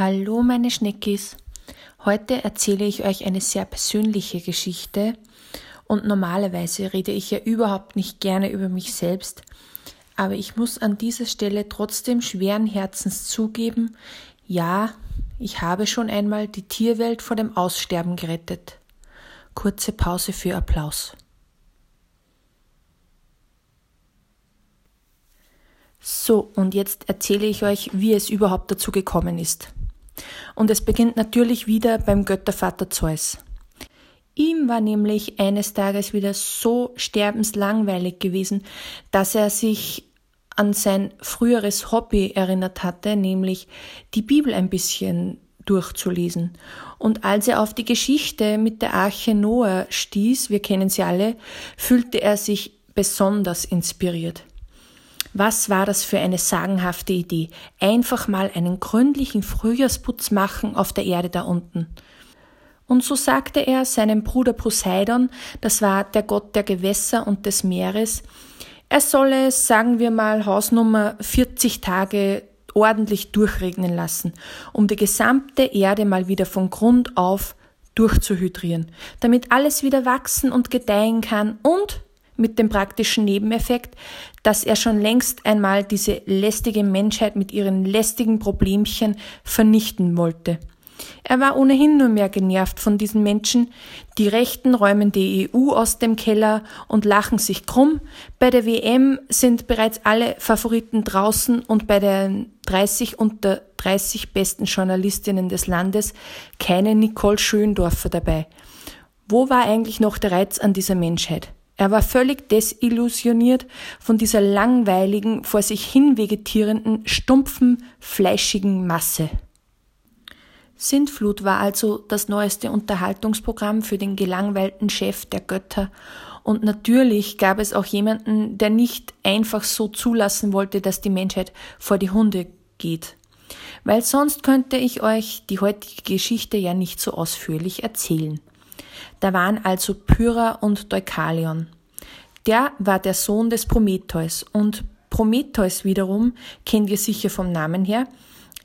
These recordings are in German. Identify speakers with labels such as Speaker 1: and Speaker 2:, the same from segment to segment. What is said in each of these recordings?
Speaker 1: Hallo meine Schneckis. Heute erzähle ich euch eine sehr persönliche Geschichte und normalerweise rede ich ja überhaupt nicht gerne über mich selbst, aber ich muss an dieser Stelle trotzdem schweren Herzens zugeben, ja, ich habe schon einmal die Tierwelt vor dem Aussterben gerettet. Kurze Pause für Applaus. So, und jetzt erzähle ich euch, wie es überhaupt dazu gekommen ist. Und es beginnt natürlich wieder beim Göttervater Zeus. Ihm war nämlich eines Tages wieder so sterbenslangweilig gewesen, dass er sich an sein früheres Hobby erinnert hatte, nämlich die Bibel ein bisschen durchzulesen. Und als er auf die Geschichte mit der Arche Noah stieß, wir kennen sie alle, fühlte er sich besonders inspiriert. Was war das für eine sagenhafte Idee? Einfach mal einen gründlichen Frühjahrsputz machen auf der Erde da unten. Und so sagte er seinem Bruder Poseidon, das war der Gott der Gewässer und des Meeres, er solle, sagen wir mal, Hausnummer 40 Tage ordentlich durchregnen lassen, um die gesamte Erde mal wieder von Grund auf durchzuhydrieren, damit alles wieder wachsen und gedeihen kann und mit dem praktischen Nebeneffekt, dass er schon längst einmal diese lästige Menschheit mit ihren lästigen Problemchen vernichten wollte. Er war ohnehin nur mehr genervt von diesen Menschen. Die Rechten räumen die EU aus dem Keller und lachen sich krumm. Bei der WM sind bereits alle Favoriten draußen und bei den 30 unter 30 besten Journalistinnen des Landes keine Nicole Schöndorfer dabei. Wo war eigentlich noch der Reiz an dieser Menschheit? Er war völlig desillusioniert von dieser langweiligen, vor sich hin vegetierenden, stumpfen, fleischigen Masse. Sintflut war also das neueste Unterhaltungsprogramm für den gelangweilten Chef der Götter und natürlich gab es auch jemanden, der nicht einfach so zulassen wollte, dass die Menschheit vor die Hunde geht. Weil sonst könnte ich euch die heutige Geschichte ja nicht so ausführlich erzählen. Da waren also Pyrrha und Deukalion. Der war der Sohn des Prometheus und Prometheus wiederum kennt ihr sicher vom Namen her.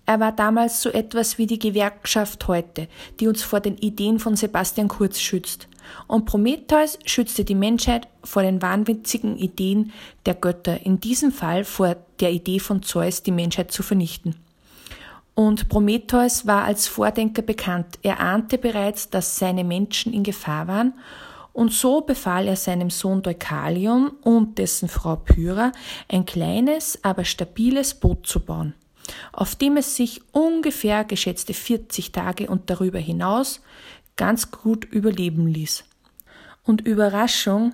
Speaker 1: Er war damals so etwas wie die Gewerkschaft heute, die uns vor den Ideen von Sebastian Kurz schützt. Und Prometheus schützte die Menschheit vor den wahnwitzigen Ideen der Götter, in diesem Fall vor der Idee von Zeus, die Menschheit zu vernichten. Und Prometheus war als Vordenker bekannt. Er ahnte bereits, dass seine Menschen in Gefahr waren und so befahl er seinem Sohn Deukalion und dessen Frau Pyrrha ein kleines, aber stabiles Boot zu bauen, auf dem es sich ungefähr geschätzte 40 Tage und darüber hinaus ganz gut überleben ließ. Und Überraschung,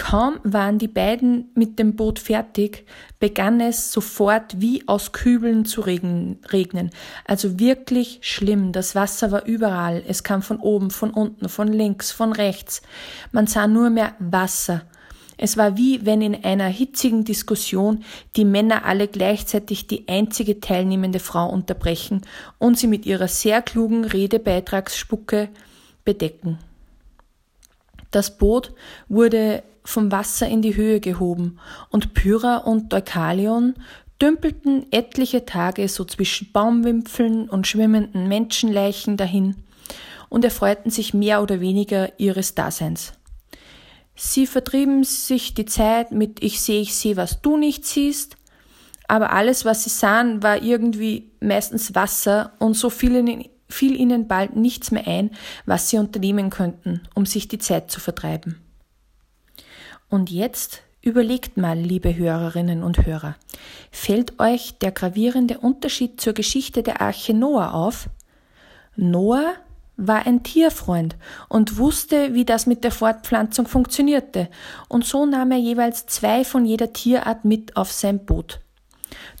Speaker 1: Kaum waren die beiden mit dem Boot fertig, begann es sofort wie aus Kübeln zu regnen. Also wirklich schlimm. Das Wasser war überall. Es kam von oben, von unten, von links, von rechts. Man sah nur mehr Wasser. Es war wie wenn in einer hitzigen Diskussion die Männer alle gleichzeitig die einzige teilnehmende Frau unterbrechen und sie mit ihrer sehr klugen Redebeitragsspucke bedecken. Das Boot wurde vom Wasser in die Höhe gehoben, und Pyrrha und Deukalion dümpelten etliche Tage so zwischen Baumwipfeln und schwimmenden Menschenleichen dahin und erfreuten sich mehr oder weniger ihres Daseins. Sie vertrieben sich die Zeit mit Ich sehe, ich sehe, was du nicht siehst, aber alles, was sie sahen, war irgendwie meistens Wasser und so fiel ihnen, fiel ihnen bald nichts mehr ein, was sie unternehmen könnten, um sich die Zeit zu vertreiben. Und jetzt überlegt mal, liebe Hörerinnen und Hörer, fällt euch der gravierende Unterschied zur Geschichte der Arche Noah auf? Noah war ein Tierfreund und wusste, wie das mit der Fortpflanzung funktionierte, und so nahm er jeweils zwei von jeder Tierart mit auf sein Boot.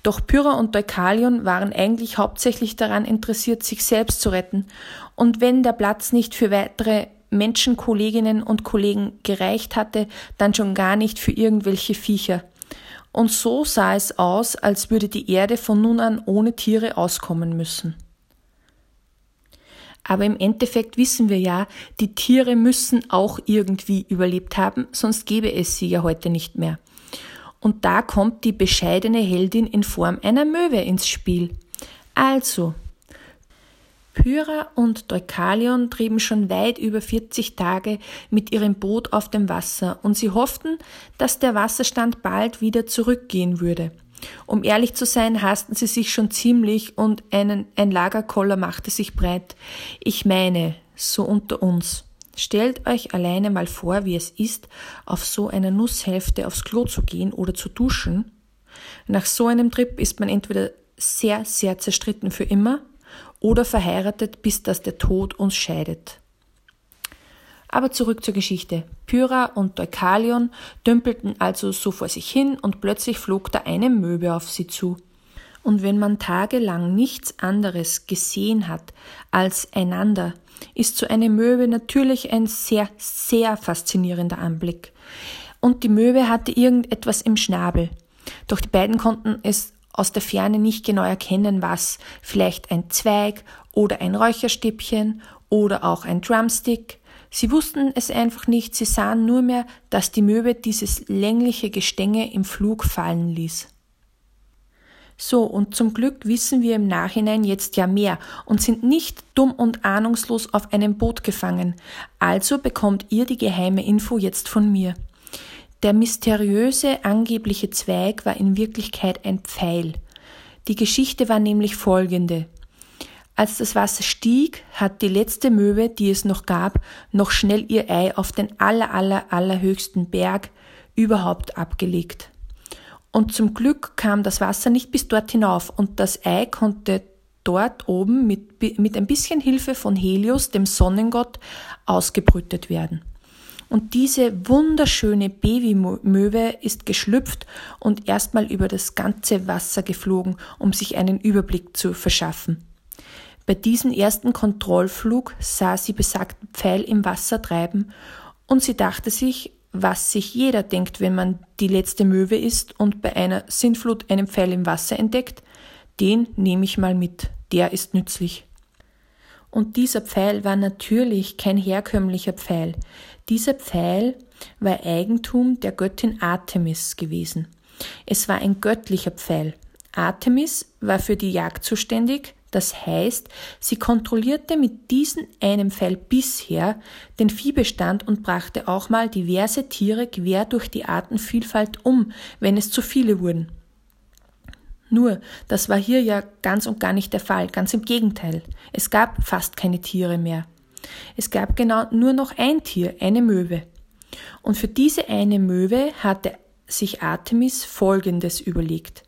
Speaker 1: Doch Pyrrha und Deukalion waren eigentlich hauptsächlich daran interessiert, sich selbst zu retten, und wenn der Platz nicht für weitere Menschenkolleginnen und Kollegen gereicht hatte, dann schon gar nicht für irgendwelche Viecher. Und so sah es aus, als würde die Erde von nun an ohne Tiere auskommen müssen. Aber im Endeffekt wissen wir ja, die Tiere müssen auch irgendwie überlebt haben, sonst gäbe es sie ja heute nicht mehr. Und da kommt die bescheidene Heldin in Form einer Möwe ins Spiel. Also, Pyra und Deukalion trieben schon weit über 40 Tage mit ihrem Boot auf dem Wasser und sie hofften, dass der Wasserstand bald wieder zurückgehen würde. Um ehrlich zu sein, hassten sie sich schon ziemlich und einen, ein Lagerkoller machte sich breit. Ich meine, so unter uns. Stellt euch alleine mal vor, wie es ist, auf so einer Nusshälfte aufs Klo zu gehen oder zu duschen. Nach so einem Trip ist man entweder sehr, sehr zerstritten für immer oder verheiratet, bis dass der Tod uns scheidet. Aber zurück zur Geschichte. Pyra und Deukalion dümpelten also so vor sich hin und plötzlich flog da eine Möwe auf sie zu. Und wenn man tagelang nichts anderes gesehen hat als einander, ist so eine Möwe natürlich ein sehr, sehr faszinierender Anblick. Und die Möwe hatte irgendetwas im Schnabel. Doch die beiden konnten es aus der Ferne nicht genau erkennen, was, vielleicht ein Zweig oder ein Räucherstäbchen oder auch ein Drumstick. Sie wussten es einfach nicht, sie sahen nur mehr, dass die Möwe dieses längliche Gestänge im Flug fallen ließ. So, und zum Glück wissen wir im Nachhinein jetzt ja mehr und sind nicht dumm und ahnungslos auf einem Boot gefangen. Also bekommt ihr die geheime Info jetzt von mir. Der mysteriöse angebliche Zweig war in Wirklichkeit ein Pfeil. Die Geschichte war nämlich folgende. Als das Wasser stieg, hat die letzte Möwe, die es noch gab, noch schnell ihr Ei auf den aller, aller, allerhöchsten Berg überhaupt abgelegt. Und zum Glück kam das Wasser nicht bis dort hinauf und das Ei konnte dort oben mit, mit ein bisschen Hilfe von Helios, dem Sonnengott, ausgebrütet werden. Und diese wunderschöne Babymöwe ist geschlüpft und erstmal über das ganze Wasser geflogen, um sich einen Überblick zu verschaffen. Bei diesem ersten Kontrollflug sah sie besagten Pfeil im Wasser treiben und sie dachte sich, was sich jeder denkt, wenn man die letzte Möwe ist und bei einer Sintflut einen Pfeil im Wasser entdeckt, den nehme ich mal mit, der ist nützlich. Und dieser Pfeil war natürlich kein herkömmlicher Pfeil. Dieser Pfeil war Eigentum der Göttin Artemis gewesen. Es war ein göttlicher Pfeil. Artemis war für die Jagd zuständig, das heißt, sie kontrollierte mit diesem einem Pfeil bisher den Viehbestand und brachte auch mal diverse Tiere quer durch die Artenvielfalt um, wenn es zu viele wurden. Nur, das war hier ja ganz und gar nicht der Fall, ganz im Gegenteil. Es gab fast keine Tiere mehr. Es gab genau nur noch ein Tier, eine Möwe. Und für diese eine Möwe hatte sich Artemis Folgendes überlegt.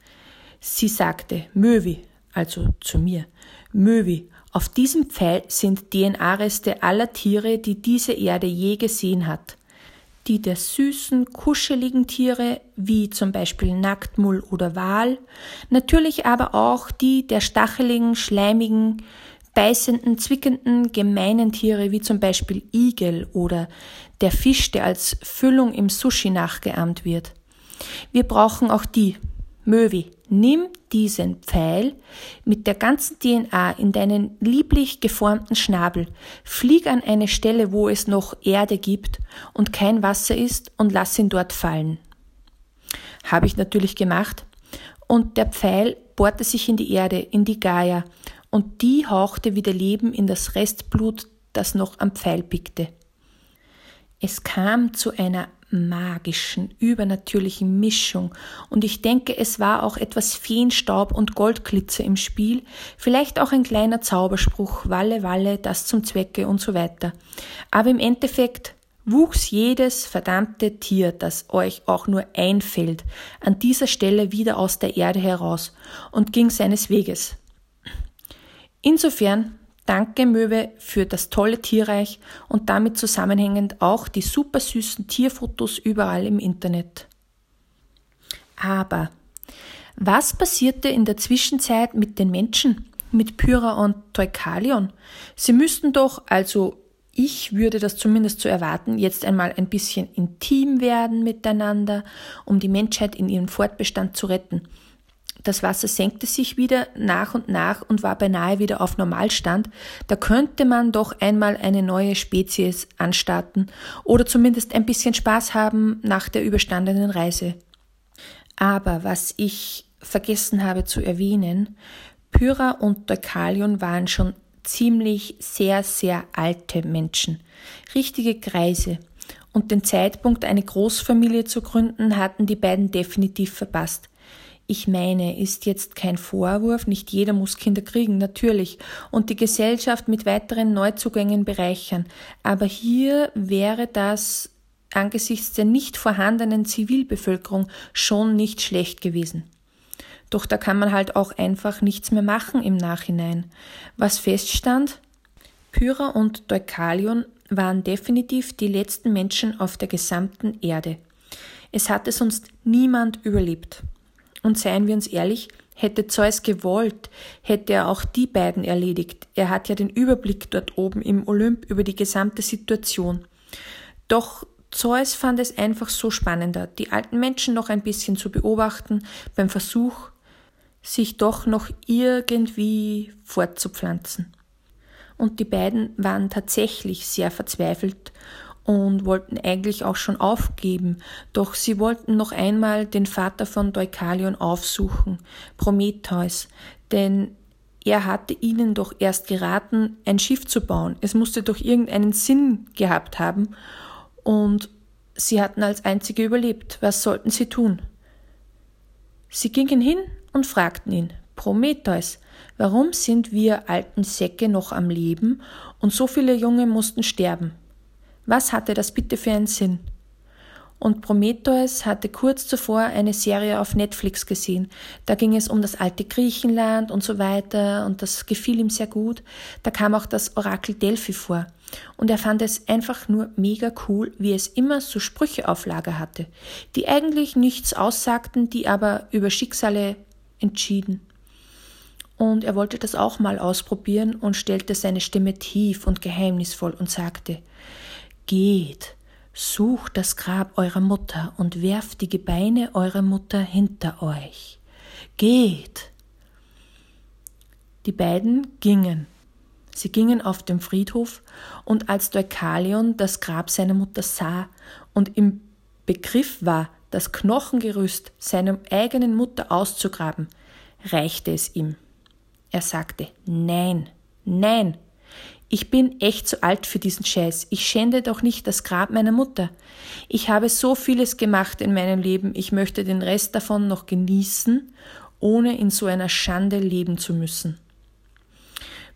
Speaker 1: Sie sagte, Möwi, also zu mir, Möwi, auf diesem Pfeil sind DNA-Reste aller Tiere, die diese Erde je gesehen hat. Die der süßen, kuscheligen Tiere wie zum Beispiel Nacktmull oder Wal, natürlich aber auch die der stacheligen, schleimigen, beißenden, zwickenden, gemeinen Tiere wie zum Beispiel Igel oder der Fisch, der als Füllung im Sushi nachgeahmt wird. Wir brauchen auch die, Möwi, nimm diesen Pfeil mit der ganzen DNA in deinen lieblich geformten Schnabel, flieg an eine Stelle, wo es noch Erde gibt und kein Wasser ist und lass ihn dort fallen. Habe ich natürlich gemacht und der Pfeil bohrte sich in die Erde, in die Gaia und die hauchte wieder Leben in das Restblut, das noch am Pfeil pickte. Es kam zu einer magischen, übernatürlichen Mischung, und ich denke, es war auch etwas Feenstaub und Goldglitzer im Spiel, vielleicht auch ein kleiner Zauberspruch, Walle, Walle, das zum Zwecke und so weiter. Aber im Endeffekt wuchs jedes verdammte Tier, das euch auch nur einfällt, an dieser Stelle wieder aus der Erde heraus und ging seines Weges. Insofern Danke Möwe für das tolle Tierreich und damit zusammenhängend auch die super süßen Tierfotos überall im Internet. Aber was passierte in der Zwischenzeit mit den Menschen, mit Pyra und Teukalion? Sie müssten doch, also ich würde das zumindest zu erwarten, jetzt einmal ein bisschen intim werden miteinander, um die Menschheit in ihrem Fortbestand zu retten. Das Wasser senkte sich wieder nach und nach und war beinahe wieder auf Normalstand. Da könnte man doch einmal eine neue Spezies anstarten oder zumindest ein bisschen Spaß haben nach der überstandenen Reise. Aber was ich vergessen habe zu erwähnen, Pyra und Deukalion waren schon ziemlich sehr, sehr alte Menschen, richtige Kreise. Und den Zeitpunkt, eine Großfamilie zu gründen, hatten die beiden definitiv verpasst. Ich meine, ist jetzt kein Vorwurf, nicht jeder muss Kinder kriegen, natürlich, und die Gesellschaft mit weiteren Neuzugängen bereichern. Aber hier wäre das angesichts der nicht vorhandenen Zivilbevölkerung schon nicht schlecht gewesen. Doch da kann man halt auch einfach nichts mehr machen im Nachhinein. Was feststand? Pyrrha und Deukalion waren definitiv die letzten Menschen auf der gesamten Erde. Es hatte sonst niemand überlebt. Und seien wir uns ehrlich, hätte Zeus gewollt, hätte er auch die beiden erledigt. Er hat ja den Überblick dort oben im Olymp über die gesamte Situation. Doch Zeus fand es einfach so spannender, die alten Menschen noch ein bisschen zu beobachten beim Versuch, sich doch noch irgendwie fortzupflanzen. Und die beiden waren tatsächlich sehr verzweifelt und wollten eigentlich auch schon aufgeben, doch sie wollten noch einmal den Vater von Deukalion aufsuchen, Prometheus, denn er hatte ihnen doch erst geraten, ein Schiff zu bauen. Es musste doch irgendeinen Sinn gehabt haben und sie hatten als einzige überlebt. Was sollten sie tun? Sie gingen hin und fragten ihn, Prometheus, warum sind wir alten Säcke noch am Leben und so viele Junge mussten sterben? Was hatte das bitte für einen Sinn? Und Prometheus hatte kurz zuvor eine Serie auf Netflix gesehen. Da ging es um das alte Griechenland und so weiter und das gefiel ihm sehr gut. Da kam auch das Orakel Delphi vor. Und er fand es einfach nur mega cool, wie es immer so Sprüche auf Lager hatte, die eigentlich nichts aussagten, die aber über Schicksale entschieden. Und er wollte das auch mal ausprobieren und stellte seine Stimme tief und geheimnisvoll und sagte, Geht, sucht das Grab eurer Mutter und werft die Gebeine eurer Mutter hinter euch. Geht. Die beiden gingen. Sie gingen auf den Friedhof, und als Deukalion das Grab seiner Mutter sah und im Begriff war, das Knochengerüst seiner eigenen Mutter auszugraben, reichte es ihm. Er sagte Nein, nein, ich bin echt zu alt für diesen Scheiß. Ich schände doch nicht das Grab meiner Mutter. Ich habe so vieles gemacht in meinem Leben, ich möchte den Rest davon noch genießen, ohne in so einer Schande leben zu müssen.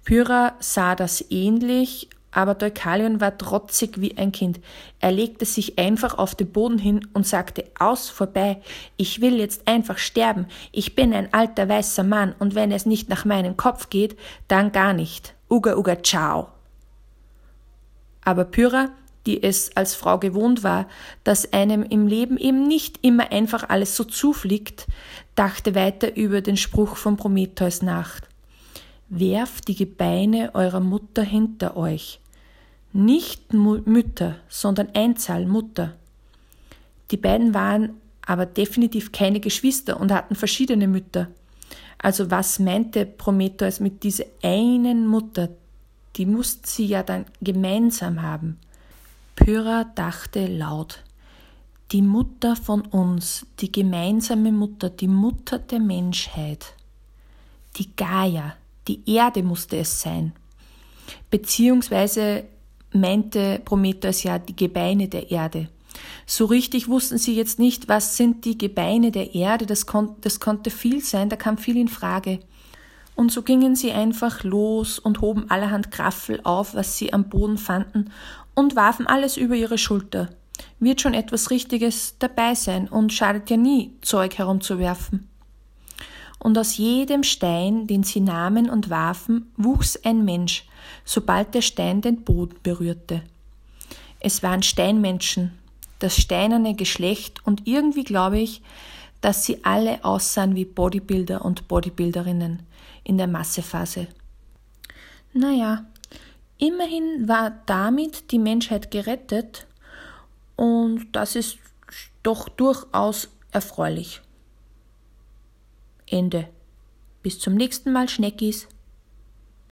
Speaker 1: Pyrrha sah das ähnlich, aber Deukalion war trotzig wie ein Kind. Er legte sich einfach auf den Boden hin und sagte, aus, vorbei, ich will jetzt einfach sterben, ich bin ein alter weißer Mann, und wenn es nicht nach meinem Kopf geht, dann gar nicht. Uga Uga Ciao. Aber Pyrrha, die es als Frau gewohnt war, dass einem im Leben eben nicht immer einfach alles so zufliegt, dachte weiter über den Spruch von Prometheus nach. Werft die Gebeine eurer Mutter hinter euch. Nicht Mütter, sondern Einzahl Mutter. Die beiden waren aber definitiv keine Geschwister und hatten verschiedene Mütter. Also was meinte Prometheus mit dieser einen Mutter? Die mussten sie ja dann gemeinsam haben. Pyrrha dachte laut, die Mutter von uns, die gemeinsame Mutter, die Mutter der Menschheit, die Gaia, die Erde musste es sein. Beziehungsweise meinte Prometheus ja die Gebeine der Erde. So richtig wussten sie jetzt nicht, was sind die Gebeine der Erde, das, kon das konnte viel sein, da kam viel in Frage. Und so gingen sie einfach los und hoben allerhand Graffel auf, was sie am Boden fanden, und warfen alles über ihre Schulter. Wird schon etwas Richtiges dabei sein und schadet ja nie, Zeug herumzuwerfen. Und aus jedem Stein, den sie nahmen und warfen, wuchs ein Mensch, sobald der Stein den Boden berührte. Es waren Steinmenschen, das steinerne Geschlecht und irgendwie glaube ich, dass sie alle aussahen wie Bodybuilder und Bodybuilderinnen in der Massephase. Naja, immerhin war damit die Menschheit gerettet und das ist doch durchaus erfreulich. Ende. Bis zum nächsten Mal, Schneckis.